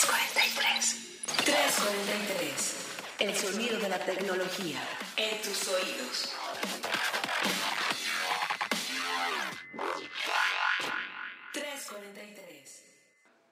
343. 343. El sonido de la tecnología en tus oídos.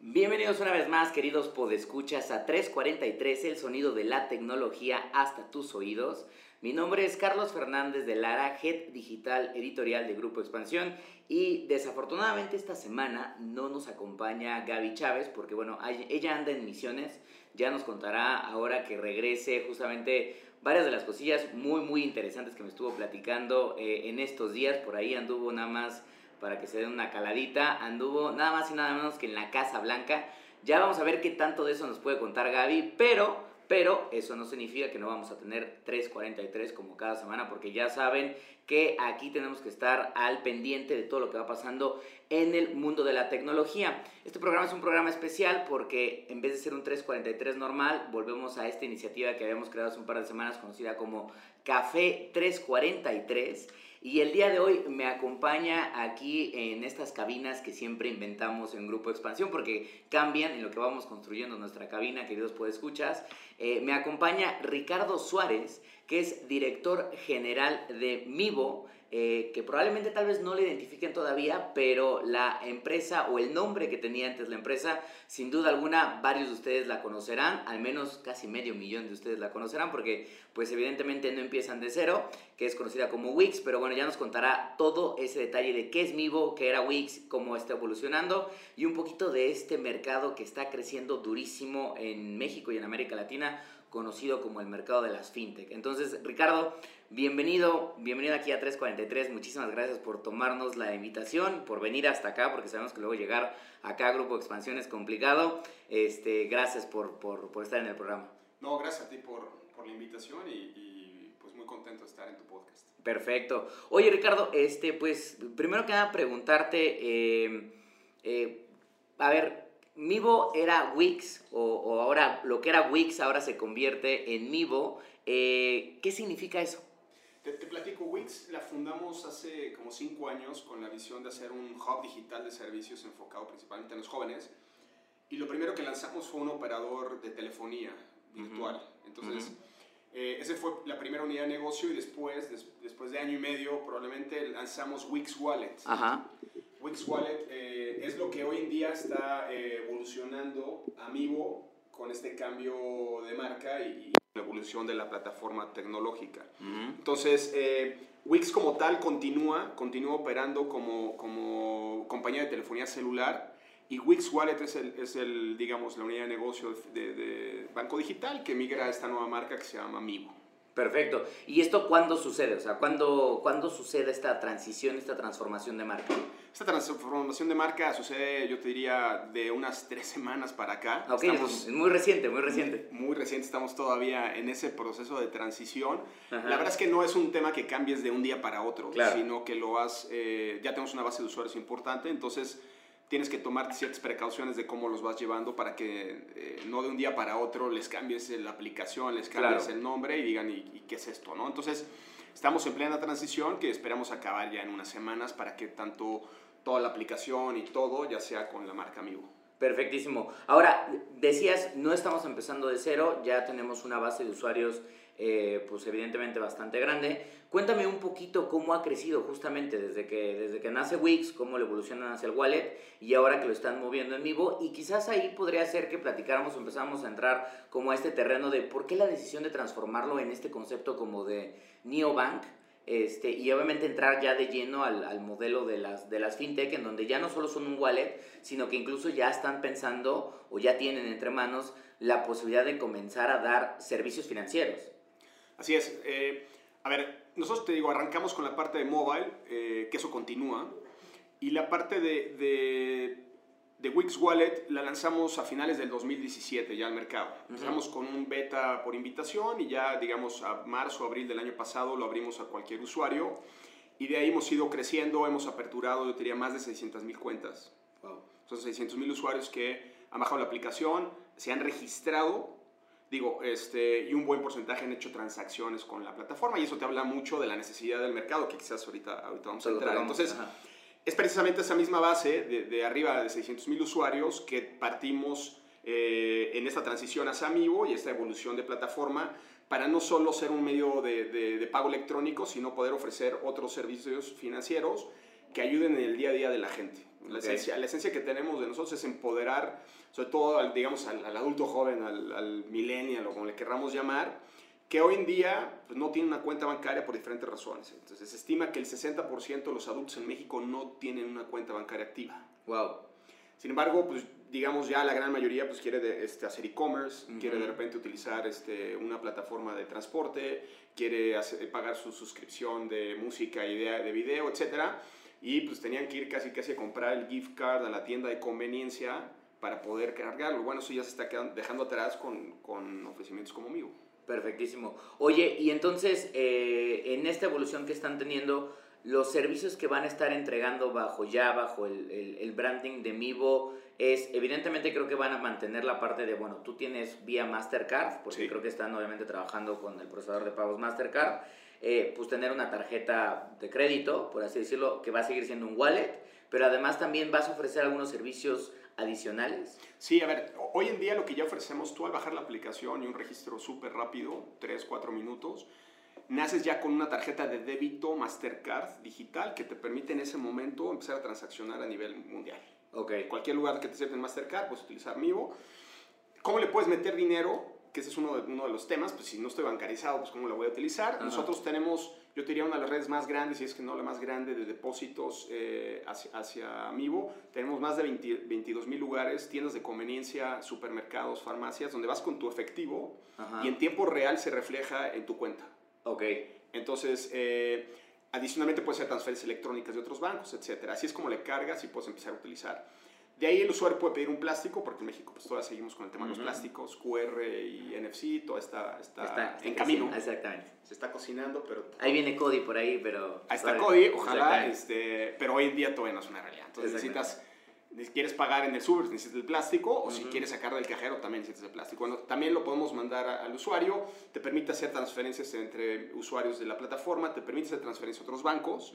Bienvenidos una vez más, queridos podescuchas, a 343, el sonido de la tecnología hasta tus oídos. Mi nombre es Carlos Fernández de Lara, Head Digital Editorial de Grupo Expansión y desafortunadamente esta semana no nos acompaña Gaby Chávez porque bueno, ella anda en misiones, ya nos contará ahora que regrese justamente varias de las cosillas muy muy interesantes que me estuvo platicando eh, en estos días, por ahí anduvo nada más para que se den una caladita. Anduvo nada más y nada menos que en la Casa Blanca. Ya vamos a ver qué tanto de eso nos puede contar Gaby, pero, pero eso no significa que no vamos a tener 3.43 como cada semana, porque ya saben que aquí tenemos que estar al pendiente de todo lo que va pasando en el mundo de la tecnología. Este programa es un programa especial porque en vez de ser un 343 normal, volvemos a esta iniciativa que habíamos creado hace un par de semanas conocida como Café 343 y el día de hoy me acompaña aquí en estas cabinas que siempre inventamos en Grupo Expansión, porque cambian en lo que vamos construyendo nuestra cabina, queridos podescuchas. Eh, me acompaña Ricardo Suárez, que es director general de Mivo, eh, que probablemente tal vez no le identifiquen todavía, pero la empresa o el nombre que tenía antes la empresa, sin duda alguna, varios de ustedes la conocerán, al menos casi medio millón de ustedes la conocerán, porque pues evidentemente no empiezan de cero, que es conocida como Wix, pero bueno, ya nos contará todo ese detalle de qué es Mivo, qué era Wix, cómo está evolucionando y un poquito de este mercado que está creciendo durísimo en México y en América Latina conocido como el mercado de las fintech. Entonces, Ricardo, bienvenido, bienvenido aquí a 343. Muchísimas gracias por tomarnos la invitación, por venir hasta acá, porque sabemos que luego llegar acá a Grupo Expansión es complicado. Este, gracias por, por, por estar en el programa. No, gracias a ti por, por la invitación y, pues muy contento de estar en tu podcast. Perfecto. Oye, Ricardo, este, pues primero que nada preguntarte, eh, eh, a ver, Mivo era Wix, o, ahora lo que era Wix ahora se convierte en Mivo. Eh, ¿Qué significa eso? Te, platico, Wix la fundamos hace como cinco años con la visión de hacer un hub digital de servicios enfocado principalmente en los jóvenes. Y lo primero que lanzamos fue un operador de telefonía virtual. Entonces, eh, esa fue la primera unidad de negocio y después, después de año y medio, probablemente lanzamos Wix Wallet. Ajá. Wix Wallet eh, es lo que hoy en día está eh, evolucionando Amigo con este cambio de marca y, la evolución de la plataforma tecnológica. Entonces, eh, Wix como tal continúa, continúa operando como, como compañía de telefonía celular y Wix Wallet es, el, es el, digamos, la unidad de negocio de, de, banco digital que migra a esta nueva marca que se llama Amigo. Perfecto. ¿Y esto cuándo sucede? O sea, ¿cuándo, ¿cuándo sucede esta transición, esta transformación de marca? Esta transformación de marca sucede, yo te diría, de unas tres semanas para acá. Ok, es muy reciente, muy reciente. Muy, reciente, estamos todavía en ese proceso de transición. La verdad es que no es un tema que cambies de un día para otro, sino que lo has, eh, ya tenemos una base de usuarios importante, entonces tienes que tomar ciertas precauciones de cómo los vas llevando para que eh, no de un día para otro les cambies la aplicación, les cambies el nombre y digan, ¿y, qué es esto? ¿no? Entonces, estamos en plena transición que esperamos acabar ya en unas semanas para que tanto toda la aplicación y todo ya sea con la marca Amigo. Perfectísimo. Ahora, decías, no estamos empezando de cero, ya tenemos una base de usuarios eh, pues evidentemente bastante grande. Cuéntame un poquito cómo ha crecido justamente desde que, desde que nace Wix, cómo le evolucionan hacia el wallet y ahora que lo están moviendo en vivo. Y quizás ahí podría ser que platicáramos o empezamos a entrar como a este terreno de por qué la decisión de transformarlo en este concepto como de neobank. Este, y obviamente entrar ya de lleno al, al, modelo de las, de las fintech, en donde ya no solo son un wallet, sino que incluso ya están pensando o ya tienen entre manos la posibilidad de comenzar a dar servicios financieros. Así es. Eh, a ver, nosotros te digo, arrancamos con la parte de mobile, eh, que eso continúa, y la parte de, de, de, Wix Wallet la lanzamos a finales del 2017 ya al mercado. Empezamos con un beta por invitación y ya, digamos, a marzo, abril del año pasado lo abrimos a cualquier usuario. Y de ahí hemos ido creciendo, hemos aperturado, yo diría, más de 600 mil cuentas. Son 600 mil usuarios que han bajado la aplicación, se han registrado digo, este, y un buen porcentaje han hecho transacciones con la plataforma y eso te habla mucho de la necesidad del mercado que quizás ahorita, ahorita vamos a entrar. Entonces, es precisamente esa misma base de, de arriba de 600 mil usuarios que partimos eh, en esta transición a Samivo y esta evolución de plataforma para no solo ser un medio de, de, pago electrónico, sino poder ofrecer otros servicios financieros que ayuden en el día a día de la gente. La, esencia, la esencia que tenemos de nosotros es empoderar, sobre todo, al, digamos, al, adulto joven, al, al, millennial o como le querramos llamar, que hoy en día pues, no tiene una cuenta bancaria por diferentes razones. Entonces, se estima que el 60% de los adultos en México no tienen una cuenta bancaria activa. Wow. Sin embargo, pues digamos ya la gran mayoría pues quiere de, este, hacer e-commerce, quiere de repente utilizar este, una plataforma de transporte, quiere pagar su suscripción de música y de, de video, etcétera y pues tenían que ir casi casi a comprar el gift card a la tienda de conveniencia para poder cargarlo. Bueno, eso ya se está quedando, dejando atrás con, con ofrecimientos como Migo. Perfectísimo. Oye, y entonces, eh, en esta evolución que están teniendo, los servicios que van a estar entregando bajo ya, bajo el, el, branding de Mivo, es, evidentemente creo que van a mantener la parte de, bueno, tú tienes vía Mastercard, porque creo que están obviamente trabajando con el procesador de pagos Mastercard, eh, pues tener una tarjeta de crédito, por así decirlo, que va a seguir siendo un wallet, pero además también vas a ofrecer algunos servicios adicionales. Sí, a ver, hoy en día lo que ya ofrecemos, tú al bajar la aplicación y un registro súper rápido, 3, 4 minutos, naces ya con una tarjeta de débito Mastercard digital que te permite en ese momento empezar a transaccionar a nivel mundial. Ok. Cualquier lugar que te acepten Mastercard, puedes utilizar Mivo. ¿Cómo le puedes meter dinero? que ese es uno de, uno de los temas, pues si no estoy bancarizado, pues cómo lo voy a utilizar. Nosotros tenemos, yo te diría una de las redes más grandes, y es que no la más grande de depósitos eh, hacia, hacia Amibo. Tenemos más de 22 mil lugares, tiendas de conveniencia, supermercados, farmacias, donde vas con tu efectivo y en tiempo real se refleja en tu cuenta. Ok. Entonces, eh, adicionalmente puede ser transferencias electrónicas de otros bancos, etc. Así es como le cargas y puedes empezar a utilizar. De ahí el usuario puede pedir un plástico, porque en México pues todavía seguimos con el tema de los plásticos, QR y NFC, todo está, está, en camino. Exactamente. Se está cocinando, pero... Ahí viene Cody por ahí, pero... Ahí está Cody, ojalá, este, pero hoy en día todavía no es una realidad. Entonces necesitas, si quieres pagar en el super, necesitas el plástico, o si quieres sacar del cajero, también necesitas el plástico. Bueno, también lo podemos mandar al usuario, te permite hacer transferencias entre usuarios de la plataforma, te permite hacer transferencias a otros bancos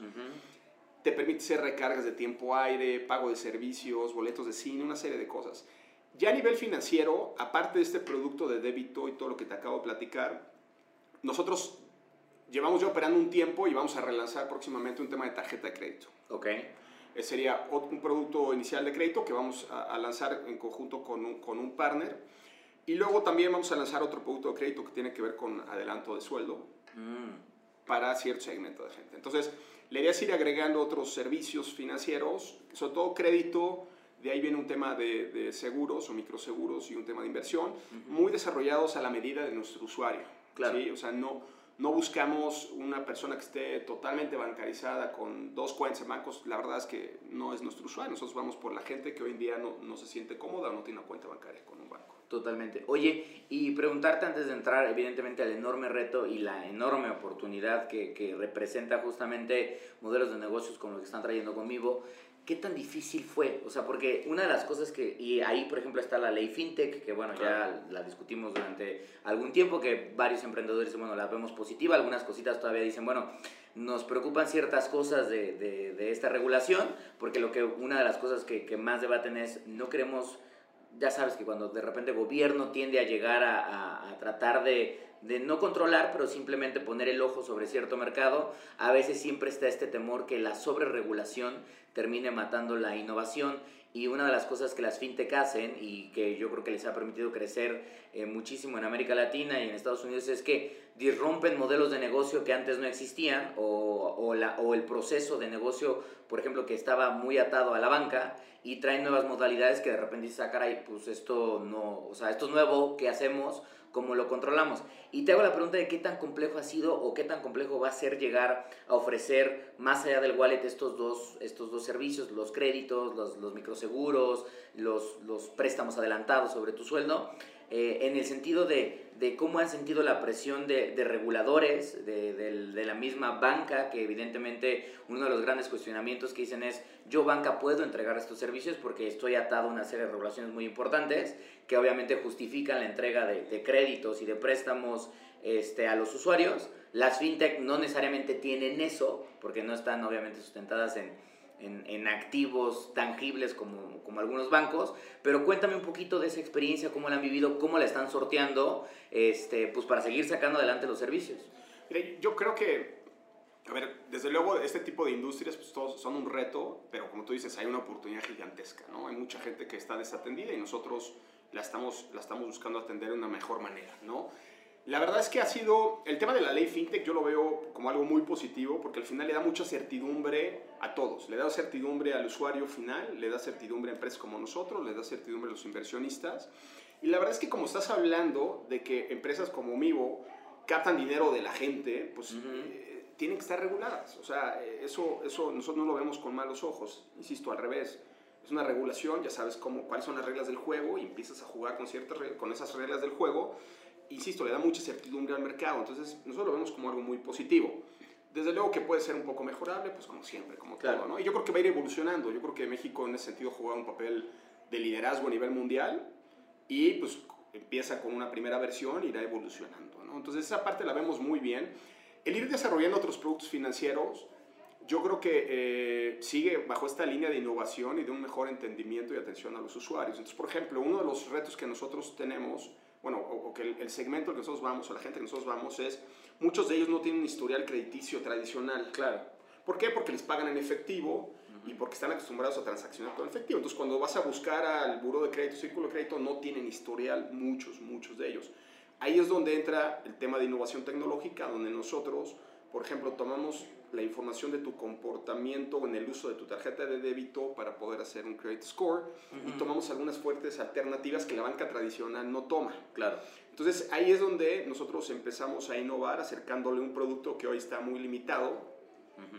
te permite hacer recargas de tiempo aire, pago de servicios, boletos de cine, una serie de cosas. Ya a nivel financiero, aparte de este producto de débito y todo lo que te acabo de platicar, nosotros llevamos ya operando un tiempo y vamos a relanzar próximamente un tema de tarjeta de crédito. Ok. Ese sería un producto inicial de crédito que vamos a, lanzar en conjunto con un, con un partner. Y luego también vamos a lanzar otro producto de crédito que tiene que ver con adelanto de sueldo mm. para cierto segmento de gente. Entonces, la idea es ir agregando otros servicios financieros, sobre todo crédito, de ahí viene un tema de, seguros o microseguros y un tema de inversión, muy desarrollados a la medida de nuestro usuario. Claro. O sea, no, no buscamos una persona que esté totalmente bancarizada con dos cuentas en bancos. La verdad es que no es nuestro usuario. Nosotros vamos por la gente que hoy en día no, no se siente cómoda o no tiene una cuenta bancaria con un banco. Totalmente. Oye, y preguntarte antes de entrar, evidentemente, al enorme reto y la enorme oportunidad que, que representa justamente modelos de negocios como los que están trayendo conmigo, ¿qué tan difícil fue? O sea, porque una de las cosas que, y ahí por ejemplo está la ley FinTech, que bueno, ya la discutimos durante algún tiempo, que varios emprendedores bueno, la vemos positiva, algunas cositas todavía dicen, bueno, nos preocupan ciertas cosas de, de, de esta regulación, porque lo que una de las cosas que, que más debaten es, no queremos ya sabes que cuando de repente el gobierno tiende a llegar a, tratar de, de, no controlar, pero simplemente poner el ojo sobre cierto mercado, a veces siempre está este temor que la sobreregulación termine matando la innovación. Y una de las cosas que las fintech hacen y que yo creo que les ha permitido crecer eh, muchísimo en América Latina y en Estados Unidos es que disrumpen modelos de negocio que antes no existían o, o el proceso de negocio, por ejemplo, que estaba muy atado a la banca y traen nuevas modalidades que de repente dices, ah, caray, pues esto no, o sea, esto es nuevo, ¿qué hacemos? ¿Cómo lo controlamos? Y te hago la pregunta de qué tan complejo ha sido o qué tan complejo va a ser llegar a ofrecer más allá del wallet estos dos, estos dos servicios, los créditos, los, los microseguros, los, los préstamos adelantados sobre tu sueldo, eh, en el sentido de, de, cómo han sentido la presión de, de reguladores, de, de, la misma banca, que evidentemente uno de los grandes cuestionamientos que dicen es, yo banca puedo entregar estos servicios porque estoy atado a una serie de regulaciones muy importantes que obviamente justifican la entrega de, créditos y de préstamos este, a los usuarios. Las fintech no necesariamente tienen eso, porque no están obviamente sustentadas en en, activos tangibles como, como, algunos bancos, pero cuéntame un poquito de esa experiencia, cómo la han vivido, cómo la están sorteando, este, pues para seguir sacando adelante los servicios. yo creo que, a ver, desde luego este tipo de industrias pues todos son un reto, pero como tú dices, hay una oportunidad gigantesca, ¿no? Hay mucha gente que está desatendida y nosotros la estamos, la estamos buscando atender de una mejor manera, ¿no? La verdad es que ha sido, el tema de la ley FinTech yo lo veo como algo muy positivo porque al final le da mucha certidumbre a todos. Le da certidumbre al usuario final, le da certidumbre a empresas como nosotros, le da certidumbre a los inversionistas. Y la verdad es que como estás hablando de que empresas como Mivo captan dinero de la gente, pues eh, tienen que estar reguladas. O sea, eso, eso nosotros no lo vemos con malos ojos. Insisto, al revés. Es una regulación, ya sabes cómo, cuáles son las reglas del juego y empiezas a jugar con, ciertas, con esas reglas del juego insisto, le da mucha certidumbre al mercado. Entonces, nosotros lo vemos como algo muy positivo. Desde luego que puede ser un poco mejorable, pues como siempre, como todo, ¿no? Y yo creo que va a ir evolucionando. Yo creo que México en ese sentido juega un papel de liderazgo a nivel mundial y pues empieza con una primera versión y irá evolucionando, ¿no? Entonces, esa parte la vemos muy bien. El ir desarrollando otros productos financieros, yo creo que eh, sigue bajo esta línea de innovación y de un mejor entendimiento y atención a los usuarios. Entonces, por ejemplo, uno de los retos que nosotros tenemos bueno, o, que el, segmento al que nosotros vamos, o la gente que nosotros vamos, es, muchos de ellos no tienen un historial crediticio tradicional. Claro. ¿Por qué? Porque les pagan en efectivo y porque están acostumbrados a transaccionar con efectivo. Entonces, cuando vas a buscar al buro de crédito, círculo de crédito, no tienen historial muchos, muchos de ellos. Ahí es donde entra el tema de innovación tecnológica, donde nosotros, por ejemplo, tomamos la información de tu comportamiento en el uso de tu tarjeta de débito para poder hacer un credit score y tomamos algunas fuertes alternativas que la banca tradicional no toma. Claro. Entonces ahí es donde nosotros empezamos a innovar acercándole un producto que hoy está muy limitado.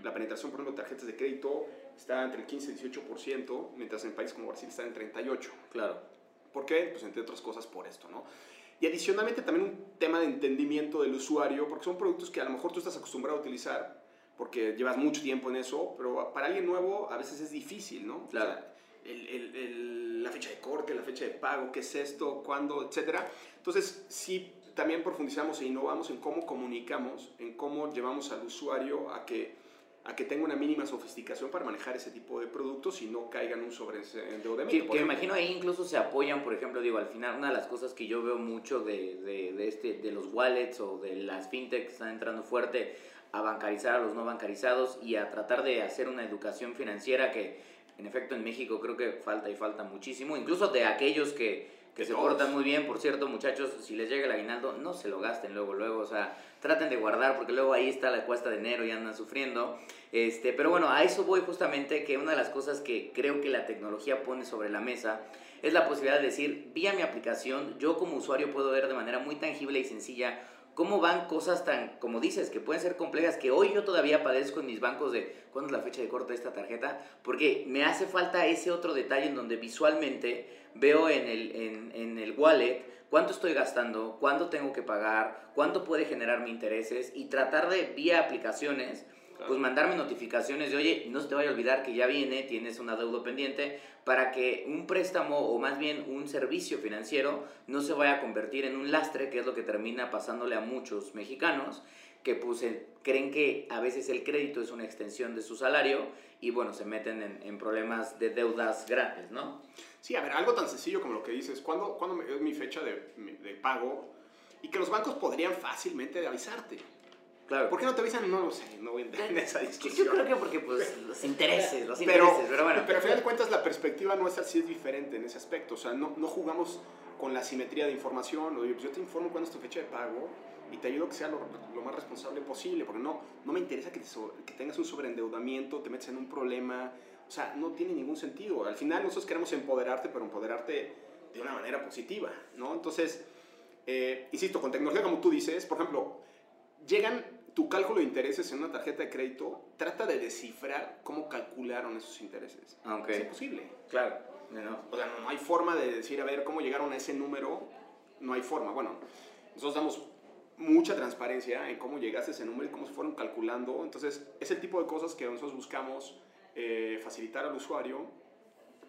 La penetración, por ejemplo, de tarjetas de crédito está entre el 15 y 18%, mientras en países como Brasil está en 38%. Claro. ¿Por qué? Pues entre otras cosas por esto, ¿no? Y adicionalmente también un tema de entendimiento del usuario, porque son productos que a lo mejor tú estás acostumbrado a utilizar, porque llevas mucho tiempo en eso, pero para alguien nuevo a veces es difícil, ¿no? Claro. la fecha de corte, la fecha de pago, qué es esto, cuándo, etcétera. Entonces, sí, también profundizamos e innovamos en cómo comunicamos, en cómo llevamos al usuario a que a que tenga una mínima sofisticación para manejar ese tipo de productos y no caigan un sobreendeudamiento. Que, que me imagino ahí incluso se apoyan, por ejemplo, digo, al final una de las cosas que yo veo mucho de, de, de este, de los wallets o de las fintech que están entrando fuerte a bancarizar a los no bancarizados y a tratar de hacer una educación financiera que en efecto en México creo que falta y falta muchísimo, incluso de aquellos que, que se portan muy bien, por cierto muchachos, si les llega el aguinaldo no se lo gasten luego, luego, o sea, traten de guardar porque luego ahí está la cuesta de enero y andan sufriendo, este, pero bueno, a eso voy justamente que una de las cosas que creo que la tecnología pone sobre la mesa es la posibilidad de decir, vía mi aplicación, yo como usuario puedo ver de manera muy tangible y sencilla cómo van cosas tan, como dices, que pueden ser complejas, que hoy yo todavía padezco en mis bancos de cuándo es la fecha de corte de esta tarjeta, porque me hace falta ese otro detalle en donde visualmente veo en el, en, en el wallet cuánto estoy gastando, cuándo tengo que pagar, cuánto puede generar mis intereses y tratar de, vía aplicaciones, pues mandarme notificaciones de, oye, no se te vaya a olvidar que ya viene, tienes una deuda pendiente, para que un préstamo o más bien un servicio financiero no se vaya a convertir en un lastre, que es lo que termina pasándole a muchos mexicanos, que pues creen que a veces el crédito es una extensión de su salario y bueno, se meten en, problemas de deudas grandes, ¿no? Sí, a ver, algo tan sencillo como lo que dices, ¿cuándo, ¿cuándo es mi fecha de, de pago? Y que los bancos podrían fácilmente avisarte. Claro. ¿Por qué no te avisan? No lo sé, no voy a entrar en esa discusión. Yo creo que porque pues, los intereses, los pero, intereses, pero bueno. Pero al final de cuentas la perspectiva nuestra sí es diferente en ese aspecto. O sea, no, no jugamos con la simetría de información. O pues yo te informo cuándo es tu fecha de pago y te ayudo a que sea lo, lo más responsable posible. Porque no, no me interesa que, que tengas un sobreendeudamiento, te metes en un problema. O sea, no tiene ningún sentido. Al final nosotros queremos empoderarte, pero empoderarte de una manera positiva, ¿no? Entonces, eh, insisto, con tecnología como tú dices, por ejemplo, llegan tu cálculo de intereses en una tarjeta de crédito, trata de descifrar cómo calcularon esos intereses. Ah, es imposible. Claro. No. O sea, no hay forma de decir, a ver, cómo llegaron a ese número. No hay forma. Bueno, nosotros damos mucha transparencia en cómo llegaste a ese número y cómo se fueron calculando. Entonces, es el tipo de cosas que nosotros buscamos eh, facilitar al usuario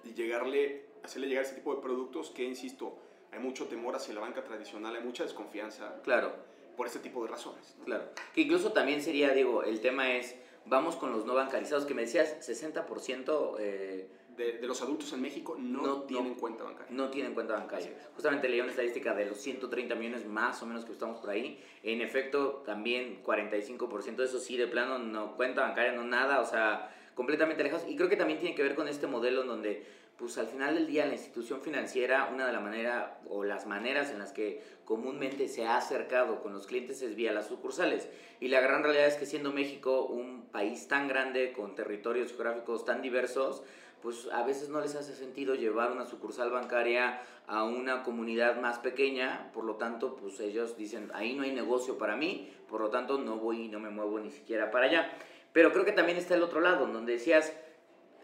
y llegarle, hacerle llegar ese tipo de productos que, insisto, hay mucho temor hacia la banca tradicional, hay mucha desconfianza. Claro por ese tipo de razones. Claro. Que incluso también sería, digo, el tema es, vamos con los no bancarizados, que me decías 60%... Eh, de, los adultos en México no, tienen cuenta bancaria. No tienen cuenta bancaria. Justamente leí una estadística de los 130 millones más o menos que estamos por ahí. En efecto, también 45% de eso sí, de plano, no cuenta bancaria, no nada, o sea, completamente alejados. Y creo que también tiene que ver con este modelo en donde pues al final del día la institución financiera, una de las maneras o las maneras en las que comúnmente se ha acercado con los clientes es vía las sucursales. Y la gran realidad es que siendo México un país tan grande, con territorios geográficos tan diversos, pues a veces no les hace sentido llevar una sucursal bancaria a una comunidad más pequeña, por lo tanto, pues ellos dicen, ahí no hay negocio para mí, por lo tanto no voy y no me muevo ni siquiera para allá. Pero creo que también está el otro lado, donde decías,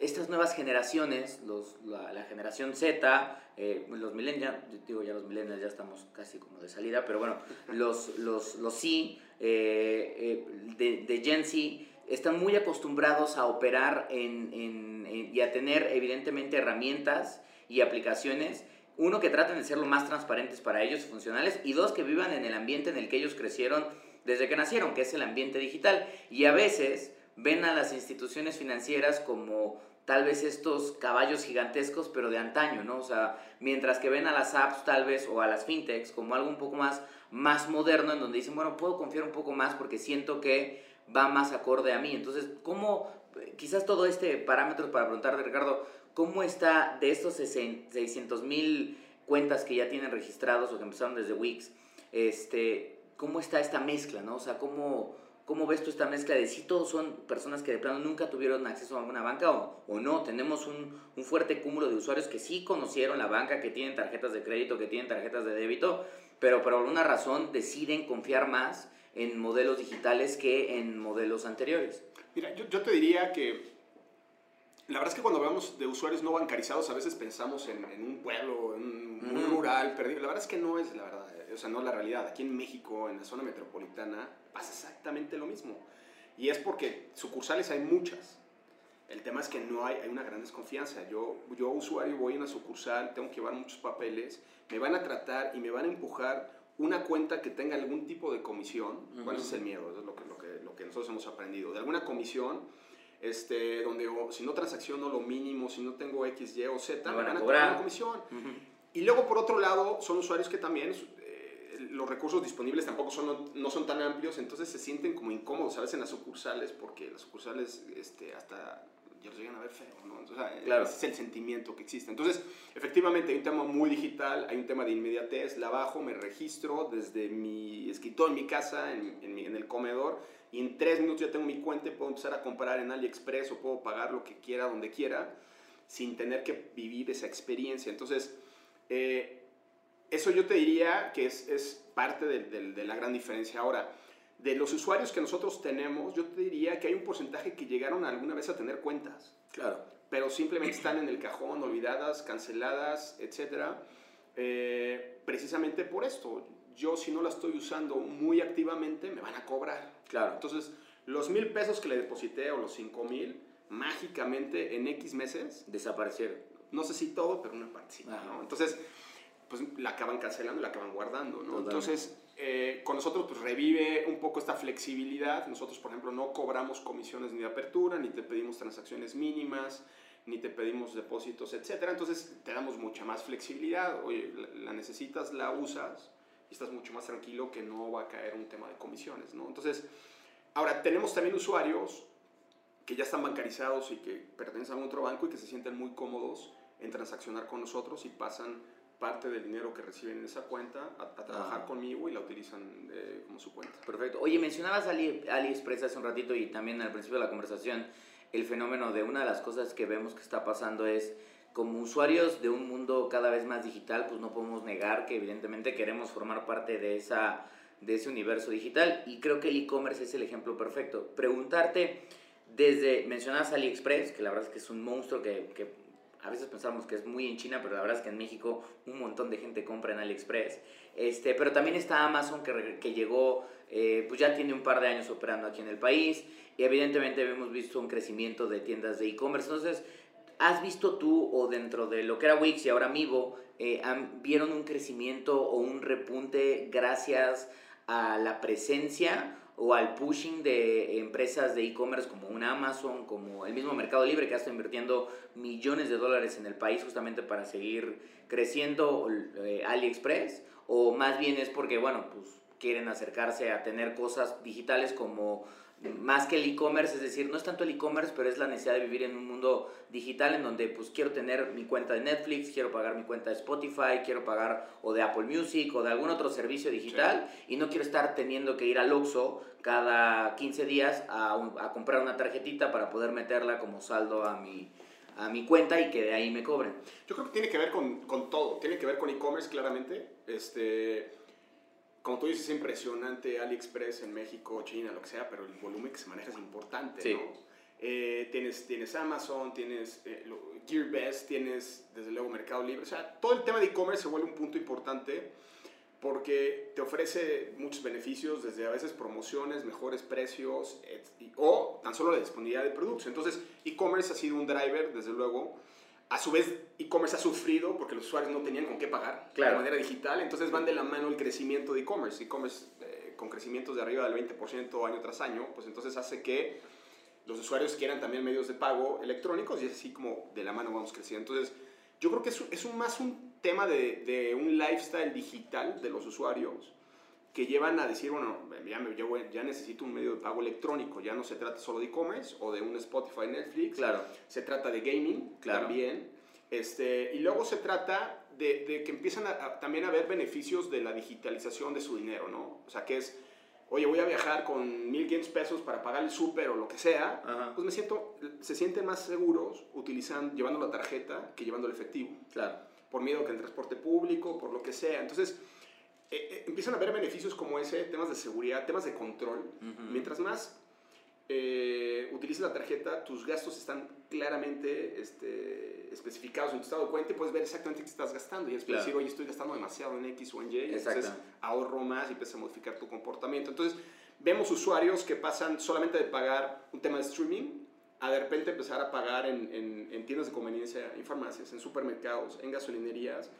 estas nuevas generaciones, los, la, generación Z, eh, los millennials, digo ya los millennials ya estamos casi como de salida, pero bueno, los, los, los sí, eh, eh, de, de, Gen Z, están muy acostumbrados a operar en, en, y a tener evidentemente herramientas y aplicaciones. Uno, que traten de ser lo más transparentes para ellos y funcionales. Y dos, que vivan en el ambiente en el que ellos crecieron desde que nacieron, que es el ambiente digital. Y a veces ven a las instituciones financieras como tal vez estos caballos gigantescos, pero de antaño, ¿no? O sea, mientras que ven a las apps tal vez o a las fintechs como algo un poco más, más moderno, en donde dicen, bueno, puedo confiar un poco más porque siento que va más acorde a mí. Entonces, ¿cómo, quizás todo este parámetro para preguntar de Ricardo, ¿cómo está de estos 600 mil cuentas que ya tienen registrados o que empezaron desde Wix, este, cómo está esta mezcla, ¿no? O sea, ¿cómo ¿Cómo ves tú esta mezcla de si todos son personas que de plano nunca tuvieron acceso a alguna banca o, o no? Tenemos un, un, fuerte cúmulo de usuarios que sí conocieron la banca, que tienen tarjetas de crédito, que tienen tarjetas de débito, pero por alguna razón deciden confiar más en modelos digitales que en modelos anteriores. Mira, yo, yo te diría que la verdad es que cuando hablamos de usuarios no bancarizados a veces pensamos en, en un pueblo, en un rural, perdido. La verdad es que no es la verdad, o sea, no es la realidad. Aquí en México, en la zona metropolitana, pasa exactamente lo mismo. Y es porque sucursales hay muchas. El tema es que no hay, hay una gran desconfianza. Yo, yo, usuario, voy a una sucursal, tengo que llevar muchos papeles, me van a tratar y me van a empujar una cuenta que tenga algún tipo de comisión. ¿Cuál es el miedo? Eso es lo que, lo, que, lo que nosotros hemos aprendido. De alguna comisión, este, donde si no transacciono lo mínimo, si no tengo X, Y o Z, me, van a cobrar una comisión. Y luego, por otro lado, son usuarios que también los recursos disponibles tampoco son, no son tan amplios, entonces se sienten como incómodos a veces en las sucursales, porque las sucursales este, hasta ya los llegan a ver feo, ¿no? claro. ese es el sentimiento que existe. Entonces, efectivamente, hay un tema muy digital, hay un tema de inmediatez, la bajo, me registro desde mi escritorio en mi casa, en, en, en el comedor, y en tres minutos ya tengo mi cuenta y puedo empezar a comprar en AliExpress o puedo pagar lo que quiera, donde quiera, sin tener que vivir esa experiencia. Entonces, eh, eso yo te diría que es, es parte de, de, la gran diferencia. Ahora, de los usuarios que nosotros tenemos, yo te diría que hay un porcentaje que llegaron alguna vez a tener cuentas. Claro. Pero simplemente están en el cajón, olvidadas, canceladas, etc. Eh, precisamente por esto. Yo si no la estoy usando muy activamente, me van a cobrar. Claro. Entonces, los mil pesos que le deposité o los cinco mil, mágicamente en X meses... Desaparecieron. No sé si todo, pero una parte sí. Entonces, pues la acaban cancelando y la acaban guardando, ¿no? Entonces, eh, con nosotros pues revive un poco esta flexibilidad. Nosotros, por ejemplo, no cobramos comisiones ni de apertura, ni te pedimos transacciones mínimas, ni te pedimos depósitos, etc. Entonces, te damos mucha más flexibilidad. Oye, la, necesitas, la usas y estás mucho más tranquilo que no va a caer un tema de comisiones, ¿no? Entonces, ahora, tenemos también usuarios que ya están bancarizados y que pertenecen a otro banco y que se sienten muy cómodos en transaccionar con nosotros y pasan parte del dinero que reciben en esa cuenta a, trabajar ah. conmigo y la utilizan eh, como su cuenta. Perfecto. Oye, mencionabas Ali, AliExpress hace un ratito y también al principio de la conversación el fenómeno de una de las cosas que vemos que está pasando es como usuarios de un mundo cada vez más digital, pues no podemos negar que evidentemente queremos formar parte de, esa, de ese universo digital y creo que el e-commerce es el ejemplo perfecto. Preguntarte, desde, mencionabas AliExpress, que la verdad es que es un monstruo que, que a veces pensamos que es muy en China, pero la verdad es que en México un montón de gente compra en AliExpress. Este, pero también está Amazon que, que llegó, eh, pues ya tiene un par de años operando aquí en el país y evidentemente hemos visto un crecimiento de tiendas de e-commerce. Entonces, ¿has visto tú o dentro de lo que era Wix y ahora Mivo, eh, vieron un crecimiento o un repunte gracias a la presencia o al pushing de empresas de e-commerce como una Amazon, como el mismo Mercado Libre que ha invirtiendo millones de dólares en el país justamente para seguir creciendo eh, AliExpress, o más bien es porque, bueno, pues quieren acercarse a tener cosas digitales como más que el e-commerce, es decir, no es tanto el e-commerce, pero es la necesidad de vivir en un mundo digital en donde pues quiero tener mi cuenta de Netflix, quiero pagar mi cuenta de Spotify, quiero pagar o de Apple Music o de algún otro servicio digital y no quiero estar teniendo que ir al Oxxo cada 15 días a, a, comprar una tarjetita para poder meterla como saldo a mi, a mi cuenta y que de ahí me cobren. Yo creo que tiene que ver con, con todo, tiene que ver con e-commerce claramente, este como tú dices, es impresionante AliExpress en México, China, lo que sea, pero el volumen que se maneja es importante, ¿no? Eh, tienes, tienes Amazon, tienes eh, GearBest, tienes desde luego Mercado Libre. O sea, todo el tema de e-commerce se vuelve un punto importante porque te ofrece muchos beneficios, desde a veces promociones, mejores precios o tan solo la disponibilidad de productos. Entonces, e-commerce ha sido un driver, desde luego, a su vez, e-commerce ha sufrido porque los usuarios no tenían con qué pagar de manera digital. Entonces van de la mano el crecimiento de e-commerce. E-commerce eh, con crecimientos de arriba del 20% año tras año, pues entonces hace que los usuarios quieran también medios de pago electrónicos y es así como de la mano vamos creciendo. Entonces, yo creo que es, es un, más un tema de, de un lifestyle digital de los usuarios que llevan a decir, bueno, ya, me, ya necesito un medio de pago electrónico, ya no se trata solo de e-commerce o de un Spotify, Netflix, claro. se trata de gaming también, este, y luego se trata de, de que empiezan a, también a ver beneficios de la digitalización de su dinero, ¿no? O sea, que es, oye, voy a viajar con 1.500 pesos para pagar el súper o lo que sea, pues me siento, se sienten más seguros utilizando, llevando la tarjeta que llevando el efectivo. Claro. Por miedo que el transporte público, por lo que sea. Entonces, eh, eh, empiezan a haber beneficios como ese, temas de seguridad, temas de control. Mientras más eh, utilices la tarjeta, tus gastos están claramente este, especificados en tu estado de cuenta y puedes ver exactamente qué estás gastando. Y después decir, oye, estoy gastando demasiado en X o en Y, entonces ahorro más y empiezas a modificar tu comportamiento. Entonces, vemos usuarios que pasan solamente de pagar un tema de streaming a de repente empezar a pagar en, en, en tiendas de conveniencia, en farmacias, en supermercados, en gasolinerías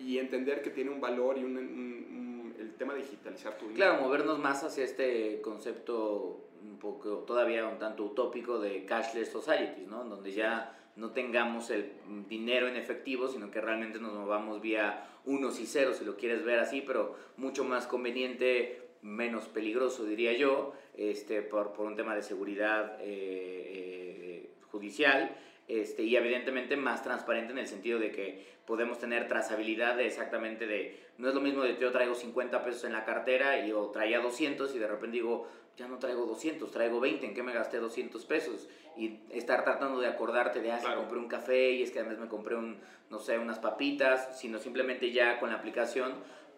y entender que tiene un valor y un, el tema de digitalizar tu dinero. Claro, movernos más hacia este concepto un poco todavía un tanto utópico de cashless societies, ¿no? Donde ya no tengamos el dinero en efectivo, sino que realmente nos movamos vía unos y ceros, si lo quieres ver así, pero mucho más conveniente, menos peligroso, diría yo, este, por, por un tema de seguridad eh, eh, judicial este, y evidentemente más transparente en el sentido de que podemos tener trazabilidad de exactamente de, no es lo mismo de yo traigo 50 pesos en la cartera y yo traía 200 y de repente digo, ya no traigo 200, traigo 20, ¿en qué me gasté 200 pesos? Y estar tratando de acordarte de, ah, si compré un café y es que además me compré un, no sé, unas papitas, sino simplemente ya con la aplicación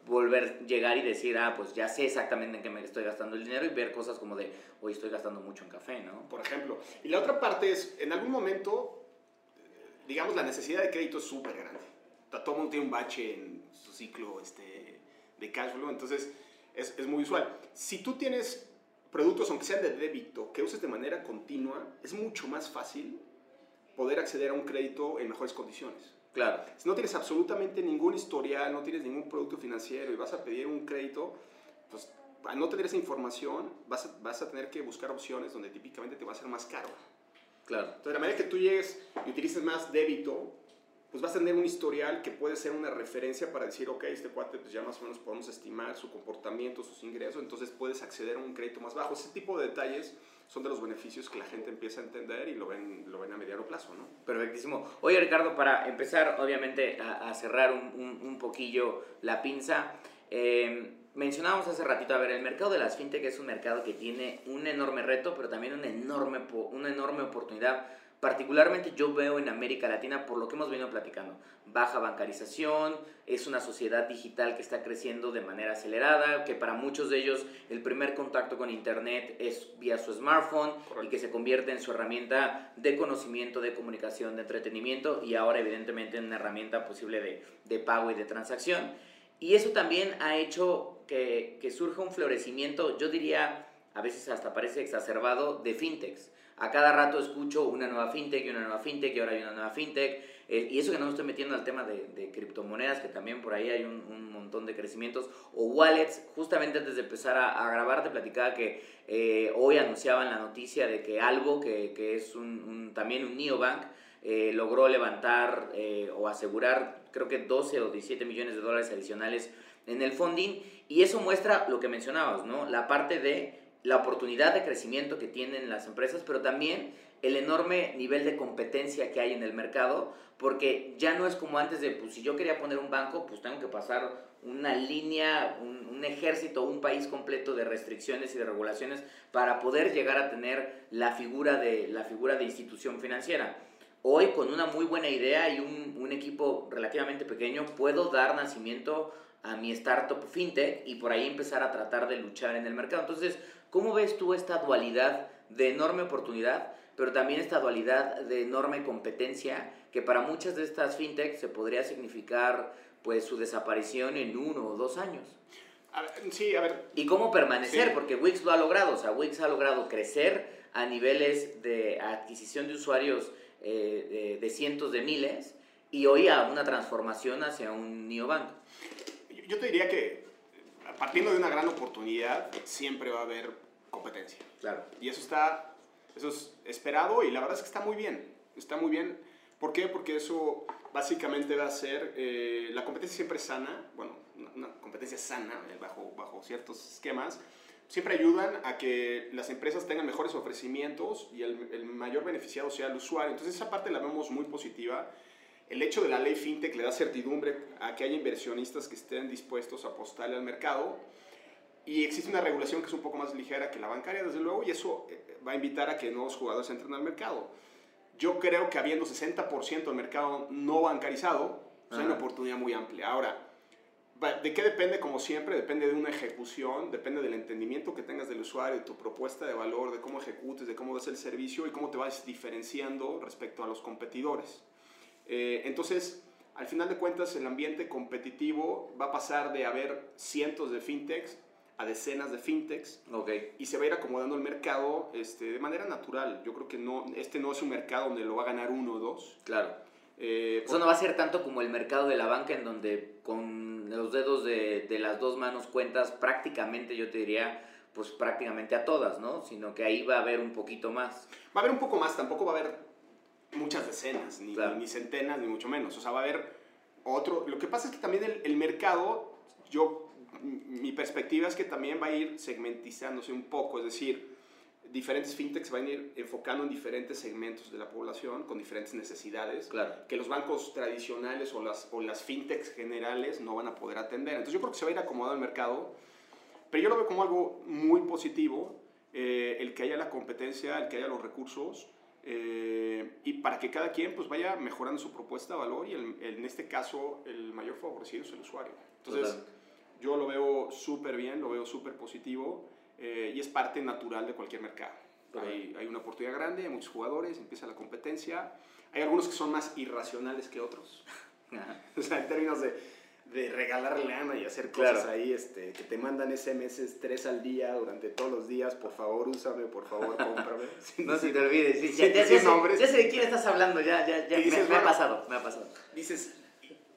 volver, llegar y decir, ah, pues ya sé exactamente en qué me estoy gastando el dinero y ver cosas como de, hoy estoy gastando mucho en café, ¿no? Por ejemplo. Y la otra parte es, en algún momento digamos, la necesidad de crédito es súper grande. Todo el mundo tiene un bache en su ciclo este, de cash flow, entonces es, es, muy usual. Si tú tienes productos, aunque sean de débito, que uses de manera continua, es mucho más fácil poder acceder a un crédito en mejores condiciones. Claro. Si no tienes absolutamente ningún historial, no tienes ningún producto financiero y vas a pedir un crédito, pues al no tener esa información, vas a, vas a tener que buscar opciones donde típicamente te va a ser más caro. Claro. Entonces, la manera que tú llegues y utilices más débito, pues vas a tener un historial que puede ser una referencia para decir, ok, este cuate, pues ya más o menos podemos estimar su comportamiento, sus ingresos, entonces puedes acceder a un crédito más bajo. Ese tipo de detalles son de los beneficios que la gente empieza a entender y lo ven, lo ven a mediano plazo, ¿no? Perfectísimo. Oye, Ricardo, para empezar, obviamente, a, cerrar un, un, poquillo la pinza, eh, mencionábamos hace ratito, a ver, el mercado de las fintech es un mercado que tiene un enorme reto, pero también una enorme, una enorme oportunidad. Particularmente yo veo en América Latina, por lo que hemos venido platicando, baja bancarización, es una sociedad digital que está creciendo de manera acelerada, que para muchos de ellos el primer contacto con Internet es vía su smartphone y que se convierte en su herramienta de conocimiento, de comunicación, de entretenimiento y ahora evidentemente en una herramienta posible de, de pago y de transacción. Y eso también ha hecho que, que surja un florecimiento, yo diría, a veces hasta parece exacerbado, de fintechs. A cada rato escucho una nueva fintech y una nueva fintech y ahora hay una nueva fintech. Eh, y eso que no me estoy metiendo al tema de, criptomonedas, que también por ahí hay un, montón de crecimientos, o wallets, justamente antes de empezar a, a grabar te platicaba que eh, hoy anunciaban la noticia de que algo, que, que es un, también un neobank, eh, logró levantar eh, o asegurar creo que 12 o 17 millones de dólares adicionales en el funding y eso muestra lo que mencionabas, ¿no? La parte de la oportunidad de crecimiento que tienen las empresas, pero también el enorme nivel de competencia que hay en el mercado, porque ya no es como antes de, pues si yo quería poner un banco, pues tengo que pasar una línea, un, un, ejército, un país completo de restricciones y de regulaciones para poder llegar a tener la figura de, la figura de institución financiera. Hoy, con una muy buena idea y un, un equipo relativamente pequeño, puedo dar nacimiento a mi startup fintech y por ahí empezar a tratar de luchar en el mercado. Entonces, ¿cómo ves tú esta dualidad de enorme oportunidad, pero también esta dualidad de enorme competencia que para muchas de estas fintechs se podría significar pues su desaparición en uno o dos años? A ver, sí, a ver. ¿Y cómo permanecer? Sí. Porque Wix lo ha logrado, o sea, Wix ha logrado crecer a niveles de adquisición de usuarios eh, de, de, cientos de miles y hoy a una transformación hacia un neobank. Yo te diría que partiendo de una gran oportunidad, siempre va a haber competencia. Claro. Y eso está, eso es esperado y la verdad es que está muy bien. Está muy bien. ¿Por qué? Porque eso básicamente va a ser, eh, la competencia siempre sana, bueno, una, una competencia sana eh, bajo, bajo ciertos esquemas, siempre ayudan a que las empresas tengan mejores ofrecimientos y el, el, mayor beneficiado sea el usuario. Entonces esa parte la vemos muy positiva. El hecho de la ley FinTech le da certidumbre a que haya inversionistas que estén dispuestos a apostarle al mercado y existe una regulación que es un poco más ligera que la bancaria, desde luego, y eso eh, va a invitar a que nuevos jugadores entren al mercado. Yo creo que habiendo 60% del mercado no bancarizado, pues hay una oportunidad muy amplia. Ahora, ¿De qué depende? Como siempre, depende de una ejecución, depende del entendimiento que tengas del usuario, de tu propuesta de valor, de cómo ejecutes, de cómo das el servicio y cómo te vas diferenciando respecto a los competidores. Eh, entonces, al final de cuentas, el ambiente competitivo va a pasar de haber cientos de fintechs a decenas de fintechs okay. y se va a ir acomodando el mercado este, de manera natural. Yo creo que no, este no es un mercado donde lo va a ganar uno o dos. Claro. Eh, Eso no va a ser tanto como el mercado de la banca en donde con los dedos de, de, las dos manos cuentas prácticamente, yo te diría, pues prácticamente a todas, ¿no? Sino que ahí va a haber un poquito más. Va a haber un poco más, tampoco va a haber muchas decenas, ni, claro. ni, ni centenas, ni mucho menos. O sea, va a haber otro... Lo que pasa es que también el, el mercado, yo, mi perspectiva es que también va a ir segmentizándose un poco, es decir, diferentes fintechs van a ir enfocando en diferentes segmentos de la población con diferentes necesidades claro. que los bancos tradicionales o las, o las fintechs generales no van a poder atender. Entonces yo creo que se va a ir acomodando el mercado, pero yo lo veo como algo muy positivo, eh, el que haya la competencia, el que haya los recursos, eh, y para que cada quien pues vaya mejorando su propuesta de valor y el, el, en este caso el mayor favorecido es el usuario. Entonces Total. yo lo veo súper bien, lo veo súper positivo eh, y es parte natural de cualquier mercado. Hay, hay, una oportunidad grande, hay muchos jugadores, empieza la competencia. Hay algunos que son más irracionales que otros. o sea, en términos de, de regalar lana y hacer cosas claro. ahí, este, que te mandan SMS tres al día durante todos los días, por favor, úsame, por favor, cómprame. no se te olvides, sí, ya, ya, ya, sé, ya, sé, de quién estás hablando, ya, ya, ya, dices, me, me bueno, ha pasado, me ha pasado. Dices,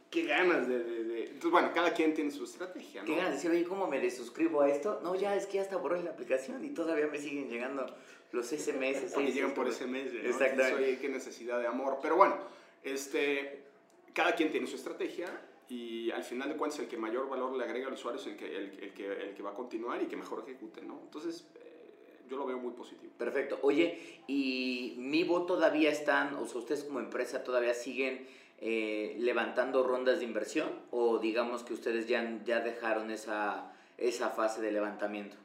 qué ganas de, de, de, Entonces, bueno, cada quien tiene su estrategia, ¿no? Qué ganas de decir, oye, ¿cómo me desuscribo a esto? No, ya, es que hasta borré la aplicación y todavía me siguen llegando los SMS. Sí, llegan por SMS, ¿no? Exactamente. Entonces, oye, qué necesidad de amor. Pero bueno, este, cada quien tiene su estrategia y al final de cuentas el que mayor valor le agrega al usuario es el que, el, el que, el que va a continuar y que mejor ejecute, ¿no? Entonces, eh, yo lo veo muy positivo. Perfecto. Oye, ¿y Mivo todavía están, o sea, ustedes como empresa todavía siguen eh, levantando rondas de inversión o digamos que ustedes ya, ya dejaron esa, esa fase de levantamiento?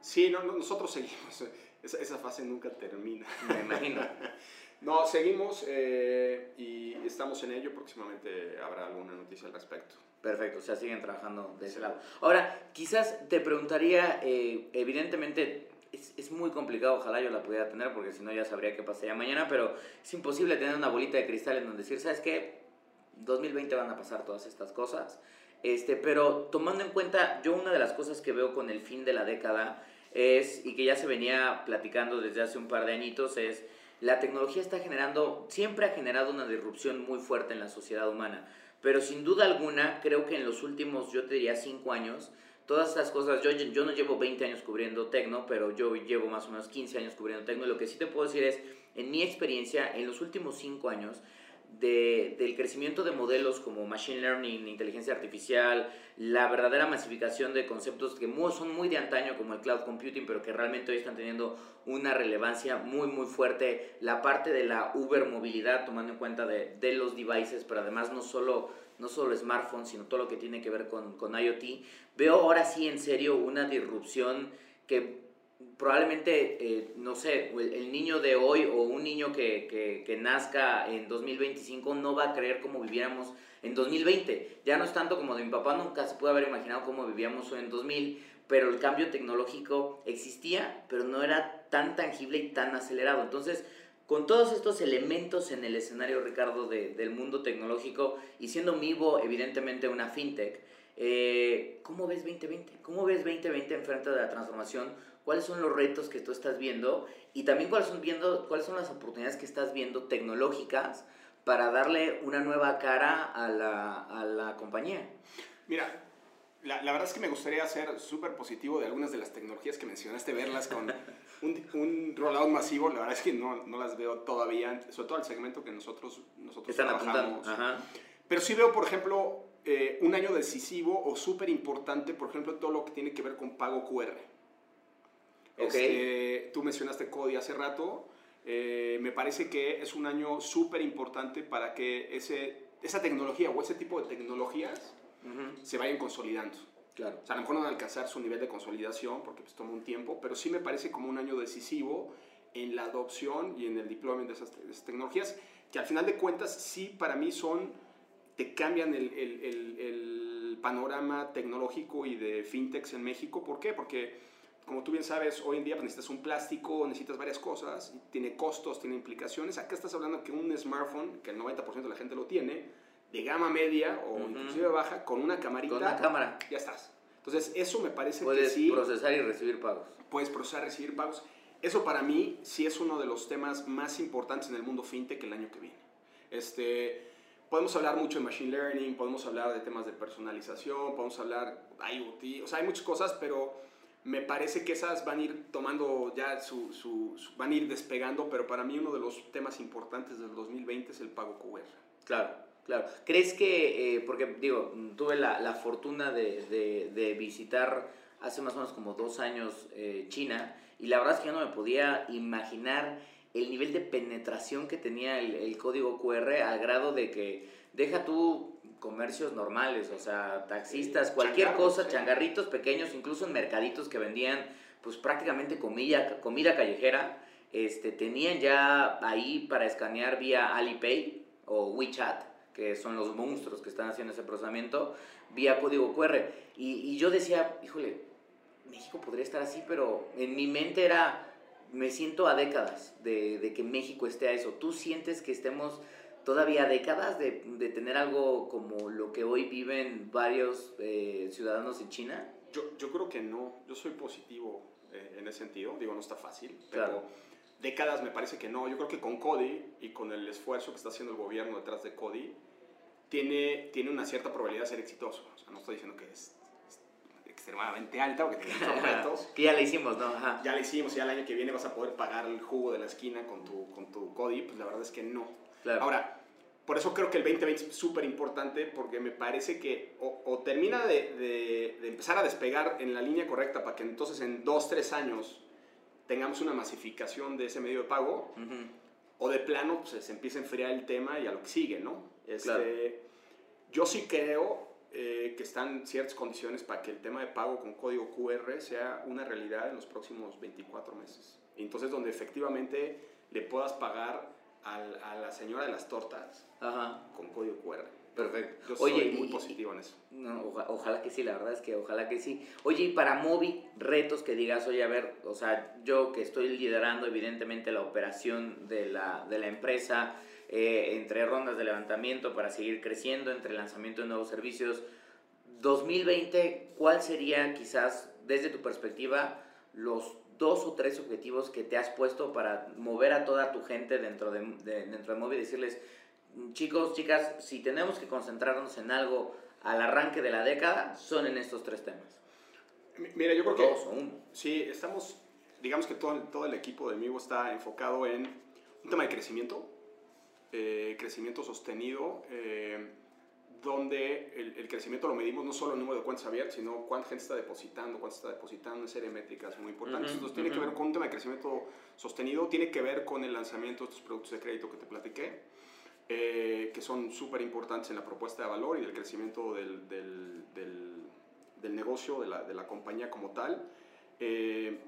Sí, no, no, nosotros seguimos. Esa, esa, fase nunca termina. Me imagino. no, seguimos eh, y estamos en ello. Próximamente habrá alguna noticia al respecto. Perfecto, o sea, siguen trabajando de ese lado. Ahora, quizás te preguntaría, eh, evidentemente es, es, muy complicado, ojalá yo la pudiera tener porque si no ya sabría qué pasaría mañana, pero es imposible tener una bolita de cristal en donde decir, ¿sabes qué? 2020 van a pasar todas estas cosas. Este, pero tomando en cuenta, yo una de las cosas que veo con el fin de la década es, y que ya se venía platicando desde hace un par de añitos, es la tecnología está generando, siempre ha generado una disrupción muy fuerte en la sociedad humana, pero sin duda alguna creo que en los últimos, yo te diría, cinco años, todas estas cosas, yo, yo no llevo 20 años cubriendo tecno, pero yo llevo más o menos 15 años cubriendo tecno, y lo que sí te puedo decir es, en mi experiencia, en los últimos cinco años, de, del crecimiento de modelos como Machine Learning, inteligencia artificial, la verdadera masificación de conceptos que son muy de antaño como el cloud computing, pero que realmente hoy están teniendo una relevancia muy muy fuerte, la parte de la Uber movilidad, tomando en cuenta de, de los devices, pero además no solo, no solo smartphones, sino todo lo que tiene que ver con, con IoT, veo ahora sí en serio una disrupción que probablemente, eh, no sé, el, niño de hoy o un niño que, que, nazca en 2025 no va a creer cómo viviéramos en 2020. Ya no es tanto como de mi papá, nunca se puede haber imaginado cómo vivíamos en 2000, pero el cambio tecnológico existía, pero no era tan tangible y tan acelerado. Entonces, con todos estos elementos en el escenario, Ricardo, de, del mundo tecnológico, y siendo Mivo evidentemente una fintech, eh, ¿cómo ves 2020? ¿Cómo ves 2020 en frente de la transformación? Cuáles son los retos que tú estás viendo y también cuáles son, viendo, cuáles son las oportunidades que estás viendo tecnológicas para darle una nueva cara a la, a la compañía. Mira, la, la, verdad es que me gustaría ser súper positivo de algunas de las tecnologías que mencionaste, verlas con un, un rollout masivo. La verdad es que no, no, las veo todavía, sobre todo el segmento que nosotros, nosotros Están trabajamos. Ajá. Pero sí veo, por ejemplo, eh, un año decisivo o súper importante, por ejemplo, todo lo que tiene que ver con pago QR. Este, tú mencionaste Cody hace rato. Eh, me parece que es un año súper importante para que ese, esa tecnología o ese tipo de tecnologías se vayan consolidando. Claro. O sea, a lo mejor no van a alcanzar su nivel de consolidación porque pues, toma un tiempo, pero sí me parece como un año decisivo en la adopción y en el deployment de esas, de esas tecnologías, que al final de cuentas sí para mí son, te cambian el, el, el, el panorama tecnológico y de fintechs en México. ¿Por qué? Porque como tú bien sabes, hoy en día pues, necesitas un plástico, necesitas varias cosas, tiene costos, tiene implicaciones. Acá estás hablando que un smartphone, que el 90% de la gente lo tiene, de gama media o inclusive baja, con una camarita. Con una cámara. Ya estás. Entonces, eso me parece Puedes que sí. Puedes procesar y recibir pagos. Puedes procesar y recibir pagos. Eso para mí sí es uno de los temas más importantes en el mundo fintech el año que viene. Este, podemos hablar mucho de machine learning, podemos hablar de temas de personalización, podemos hablar de IoT, o sea, hay muchas cosas, pero me parece que esas van a ir tomando ya su, su, van a ir despegando, pero para mí uno de los temas importantes del 2020 es el pago QR. Claro, claro. ¿Crees que, eh, porque digo, tuve la, la fortuna de, de, de, visitar hace más o menos como dos años eh, China y la verdad es que yo no me podía imaginar el nivel de penetración que tenía el, el código QR al grado de que deja tú comercios normales, o sea, taxistas, cualquier cosa, changarritos pequeños, incluso en mercaditos que vendían pues prácticamente comida, comida callejera, este, tenían ya ahí para escanear vía Alipay o WeChat, que son los monstruos que están haciendo ese procesamiento, vía código QR. Y, y yo decía, híjole, México podría estar así, pero en mi mente era, me siento a décadas de, de que México esté a eso. ¿Tú sientes que estemos todavía décadas de, de, tener algo como lo que hoy viven varios eh, ciudadanos en China? Yo, yo creo que no, yo soy positivo eh, en ese sentido, digo, no está fácil, pero Claro. décadas me parece que no. Yo creo que con Cody y con el esfuerzo que está haciendo el gobierno detrás de Cody, tiene, tiene una cierta probabilidad de ser exitoso. O sea, no estoy diciendo que es, extremadamente alta o que tiene muchos retos. que ya le hicimos, ¿no? Ajá. Ya le hicimos, ya el año que viene vas a poder pagar el jugo de la esquina con tu, con tu Cody, pues la verdad es que no. Claro. Ahora, por eso creo que el 2020 es súper importante porque me parece que o, o termina de, de, de, empezar a despegar en la línea correcta para que entonces en dos, tres años tengamos una masificación de ese medio de pago Uh -huh. o de plano pues, se empieza a enfriar el tema y a lo que sigue, ¿no? Este, Claro. Yo sí creo eh, que están ciertas condiciones para que el tema de pago con código QR sea una realidad en los próximos 24 meses. Entonces donde efectivamente le puedas pagar al, a la señora de las tortas Ajá. con código QR. Perfecto. Yo soy Oye, muy y- positivo en eso. No, oja- ojalá que sí, la verdad es que ojalá que sí. Oye, y para Mobi, retos que digas, oye, a ver, o sea, yo que estoy liderando evidentemente la operación de la, de la empresa, eh, entre rondas de levantamiento para seguir creciendo, entre lanzamiento de nuevos servicios, 2020, ¿cuál sería quizás, desde tu perspectiva, los dos o tres objetivos que te has puesto para mover a toda tu gente dentro de, dentro de y decirles, chicos, chicas, si tenemos que concentrarnos en algo al arranque de la década, son en estos tres temas. Mira, yo creo que... Sí, estamos, digamos que todo, todo el equipo de Mivo está enfocado en un tema de crecimiento, eh, crecimiento sostenido, eh, donde el, crecimiento lo medimos no solo en número de cuentas abiertas, sino cuánta gente está depositando, cuánto está depositando, una serie de métricas muy importantes. Entonces, tiene que ver con un tema de crecimiento sostenido, tiene que ver con el lanzamiento de estos productos de crédito que te platiqué, eh, que son súper importantes en la propuesta de valor y del crecimiento del, del, del, negocio, de la, de la, compañía como tal. Eh,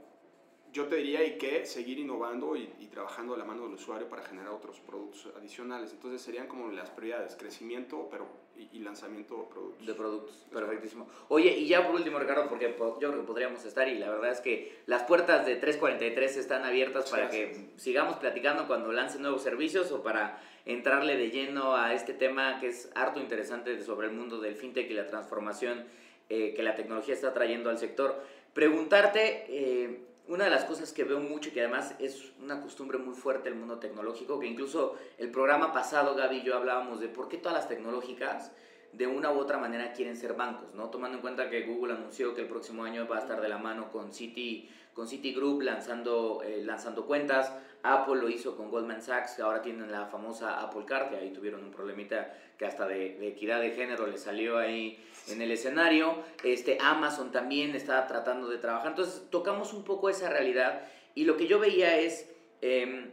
yo te diría hay que seguir innovando y, trabajando a la mano del usuario para generar otros productos adicionales. Entonces serían como las prioridades, crecimiento pero, y, lanzamiento de productos. De productos, perfectísimo. Oye, y ya por último, Ricardo, porque yo creo que podríamos estar y la verdad es que las puertas de 343 están abiertas para que sigamos platicando cuando lancen nuevos servicios o para entrarle de lleno a este tema que es harto interesante sobre el mundo del fintech y la transformación eh, que la tecnología está trayendo al sector. Preguntarte... Eh, una de las cosas que veo mucho y que además es una costumbre muy fuerte el mundo tecnológico, que incluso el programa pasado Gaby y yo hablábamos de por qué todas las tecnológicas de una u otra manera quieren ser bancos, ¿no? Tomando en cuenta que Google anunció que el próximo año va a estar de la mano con Citi, con Citigroup lanzando, eh, lanzando cuentas, Apple lo hizo con Goldman Sachs, que ahora tienen la famosa Apple Card, que ahí tuvieron un problemita que hasta de, de equidad de género le salió ahí en el escenario. Este, Amazon también está tratando de trabajar. Entonces tocamos un poco esa realidad y lo que yo veía es, em,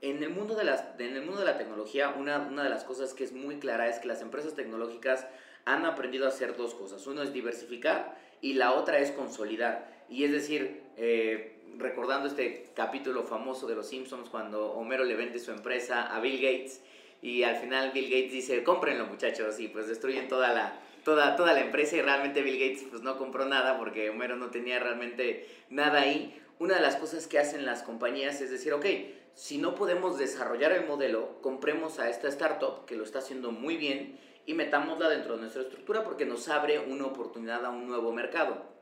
en, el mundo de las, en el mundo de la tecnología, una, una de las cosas que es muy clara es que las empresas tecnológicas han aprendido a hacer dos cosas. Uno es diversificar y la otra es consolidar. Y es decir, eh, recordando este capítulo famoso de Los Simpsons cuando Homero le vende su empresa a Bill Gates y al final Bill Gates dice, cómprenlo muchachos y pues destruyen toda la, toda, toda la empresa y realmente Bill Gates pues no compró nada porque Homero no tenía realmente nada ahí. Una de las cosas que hacen las compañías es decir, ok, si no podemos desarrollar el modelo, compremos a esta startup que lo está haciendo muy bien y metámosla dentro de nuestra estructura porque nos abre una oportunidad a un nuevo mercado.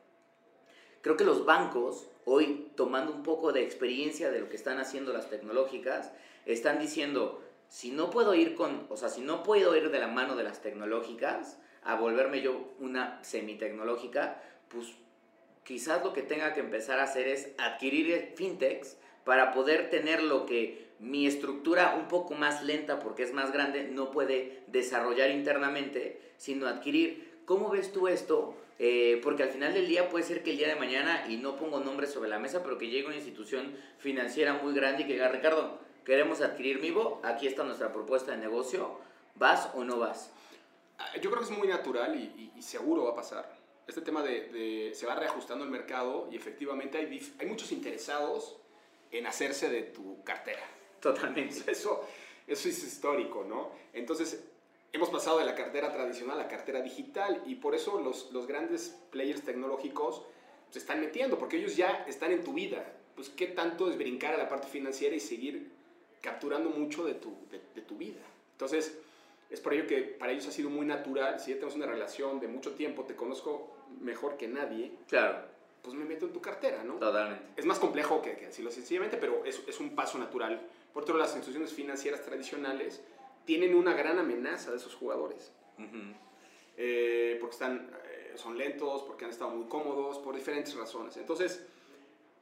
Creo que los bancos, hoy tomando un poco de experiencia de lo que están haciendo las tecnológicas, están diciendo, si no puedo ir con, o sea, si no puedo ir de la mano de las tecnológicas, a volverme yo una semi-tecnológica, pues quizás lo que tenga que empezar a hacer es adquirir fintechs para poder tener lo que mi estructura un poco más lenta porque es más grande no puede desarrollar internamente, sino adquirir. ¿Cómo ves tú esto? Eh, porque al final del día puede ser que el día de mañana, y no pongo nombres sobre la mesa, pero que llegue una institución financiera muy grande y que diga, Ricardo, queremos adquirir Mivo, aquí está nuestra propuesta de negocio, ¿vas o no vas? Ah, yo creo que es muy natural y, seguro va a pasar. Este tema de, se va reajustando el mercado y efectivamente hay, hay muchos interesados en hacerse de tu cartera. Totalmente. Eso, eso es histórico, ¿no? Entonces, hemos pasado de la cartera tradicional a la cartera digital y por eso los, los grandes players tecnológicos se están metiendo, porque ellos ya están en tu vida. Pues, ¿qué tanto es brincar a la parte financiera y seguir capturando mucho de tu, de, de tu vida? Entonces, es por ello que para ellos ha sido muy natural, si ya tenemos una relación de mucho tiempo, te conozco mejor que nadie. Claro. Pues me meto en tu cartera, ¿no? Totalmente. Es más complejo que, decirlo sencillamente, pero es, es un paso natural. Por otro lado, las instituciones financieras tradicionales tienen una gran amenaza de esos jugadores. Eh, porque están, eh, son lentos, porque han estado muy cómodos, por diferentes razones. Entonces,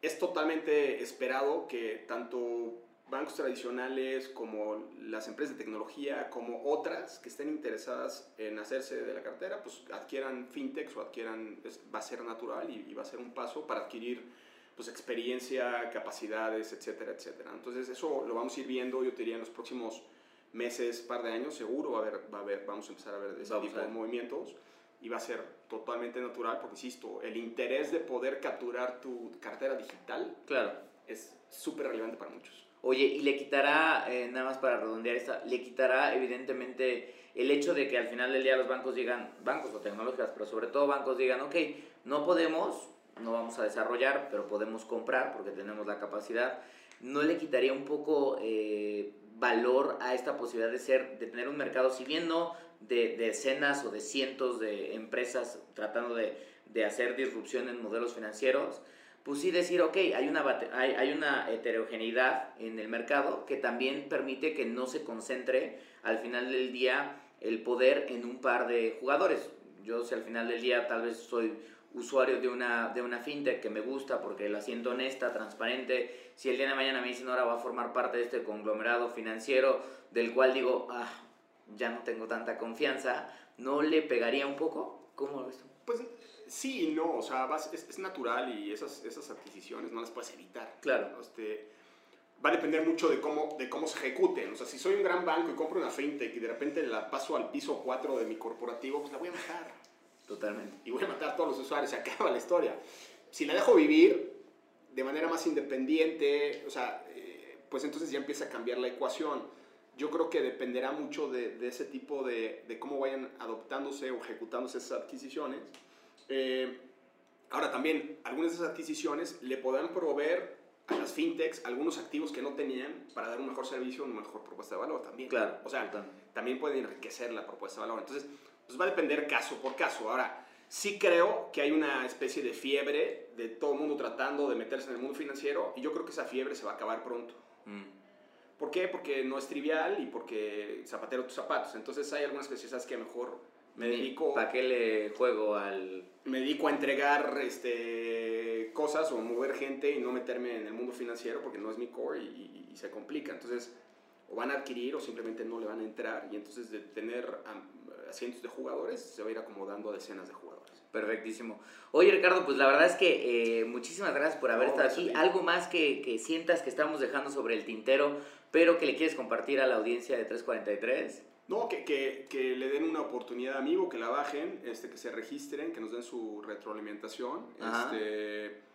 es totalmente esperado que tanto bancos tradicionales, como las empresas de tecnología, como otras que estén interesadas en hacerse de la cartera, pues adquieran fintechs o adquieran, va a ser natural y, va a ser un paso para adquirir pues experiencia, capacidades, etcétera, etcétera. Entonces eso lo vamos a ir viendo, yo te diría, en los próximos meses, par de años, seguro va a haber, va a haber vamos a empezar a ver ese tipo de movimientos y va a ser totalmente natural porque, insisto, el interés de poder capturar tu cartera digital claro. es súper relevante para muchos. Oye, y le quitará, eh, nada más para redondear esta, le quitará evidentemente el hecho de que al final del día los bancos digan, bancos o tecnológicas, pero sobre todo bancos digan, ok, no podemos, no vamos a desarrollar, pero podemos comprar porque tenemos la capacidad. ¿No le quitaría un poco eh, valor a esta posibilidad de ser, de tener un mercado, si bien no de, decenas o de cientos de empresas tratando de, de hacer disrupción en modelos financieros? pues sí decir, ok, hay una, hay, hay una heterogeneidad en el mercado que también permite que no se concentre al final del día el poder en un par de jugadores. Yo si al final del día tal vez soy usuario de una, de una fintech que me gusta porque la siento honesta, transparente, si el día de mañana me dicen ahora va a formar parte de este conglomerado financiero del cual digo, ah, ya no tengo tanta confianza, ¿no le pegaría un poco? ¿Cómo lo ves tú? Pues sí y no, o sea, es, es, natural y esas, esas adquisiciones no las puedes evitar. Claro. Este, va a depender mucho de cómo, de cómo se ejecuten. O sea, si soy un gran banco y compro una fintech y de repente la paso al piso 4 de mi corporativo, pues la voy a matar. Totalmente. Y voy a matar a todos los usuarios, se acaba la historia. Si la dejo vivir de manera más independiente, o sea, eh, pues entonces ya empieza a cambiar la ecuación. Yo creo que dependerá mucho de, de ese tipo de, de, cómo vayan adoptándose o ejecutándose esas adquisiciones. Eh, ahora también, algunas de esas adquisiciones le podrán proveer a las fintechs algunos activos que no tenían para dar un mejor servicio, una mejor propuesta de valor también. Claro. O sea, también puede enriquecer la propuesta de valor. Entonces, pues va a depender caso por caso. Ahora, sí creo que hay una especie de fiebre de todo el mundo tratando de meterse en el mundo financiero y yo creo que esa fiebre se va a acabar pronto. Mm. ¿Por qué? Porque no es trivial y porque zapatero tus zapatos. Entonces hay algunas especialidades que mejor me dedico... ¿Para qué le juego al...? Me dedico a entregar este, cosas o mover gente y no meterme en el mundo financiero porque no es mi core y, y se complica. Entonces, o van a adquirir o simplemente no le van a entrar y entonces de tener cientos de jugadores, se va a ir acomodando a decenas de jugadores. Perfectísimo. Oye Ricardo, pues la verdad es que eh, muchísimas gracias por haber estado aquí. ¿Algo más que, que, sientas que estamos dejando sobre el tintero, pero que le quieres compartir a la audiencia de 343? No, que, que, que le den una oportunidad a Amigo, que la bajen, este, que se registren, que nos den su retroalimentación. Este,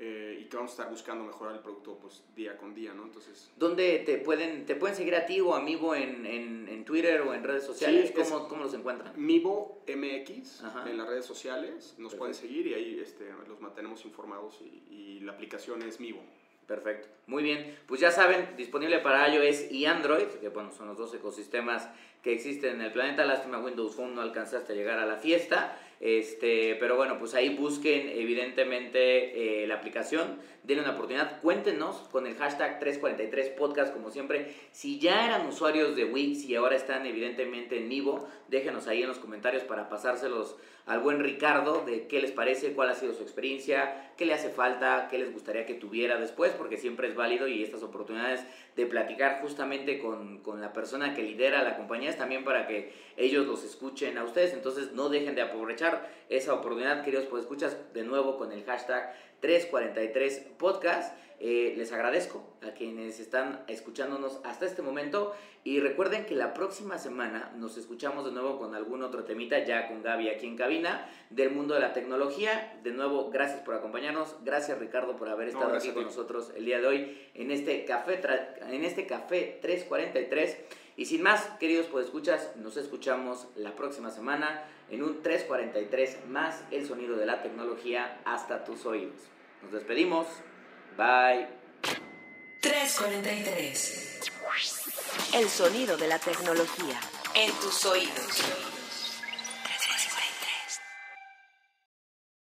eh, y que vamos a estar buscando mejorar el producto pues, día con día, ¿no? Entonces... ¿Dónde te pueden, te pueden seguir a ti o amigo en, en, en Twitter o en redes sociales? ¿Cómo, ¿Cómo, los encuentran? Mivo MX en las redes sociales, nos pueden seguir y ahí este, los mantenemos informados y, y la aplicación es Mivo. Perfecto. Muy bien. Pues ya saben, disponible para iOS y Android, que bueno, son los dos ecosistemas que existen en el planeta. Lástima Windows Phone no alcanzaste a llegar a la fiesta. Este, pero bueno, pues ahí busquen evidentemente eh, la aplicación, denle una oportunidad, cuéntenos con el hashtag 343podcast como siempre, si ya eran usuarios de Wix y ahora están evidentemente en Nivo, déjenos ahí en los comentarios para pasárselos al buen Ricardo de qué les parece, cuál ha sido su experiencia, qué le hace falta, qué les gustaría que tuviera después, porque siempre es válido y estas oportunidades de platicar justamente con, con la persona que lidera la compañía también para que ellos los escuchen a ustedes, entonces no dejen de aprovechar esa oportunidad, queridos, pues escuchas de nuevo con el hashtag 343podcast. Eh, les agradezco a quienes están escuchándonos hasta este momento y recuerden que la próxima semana nos escuchamos de nuevo con algún otro temita, ya con Gaby aquí en cabina, del mundo de la tecnología. De nuevo, gracias por acompañarnos, gracias Ricardo por haber estado aquí con nosotros el día de hoy en este café, en este café 343. Y sin más, queridos pues escuchas, nos escuchamos la próxima semana en un 343 más el sonido de la tecnología hasta tus oídos. Nos despedimos. Bye. 343. El sonido de la tecnología en tus oídos.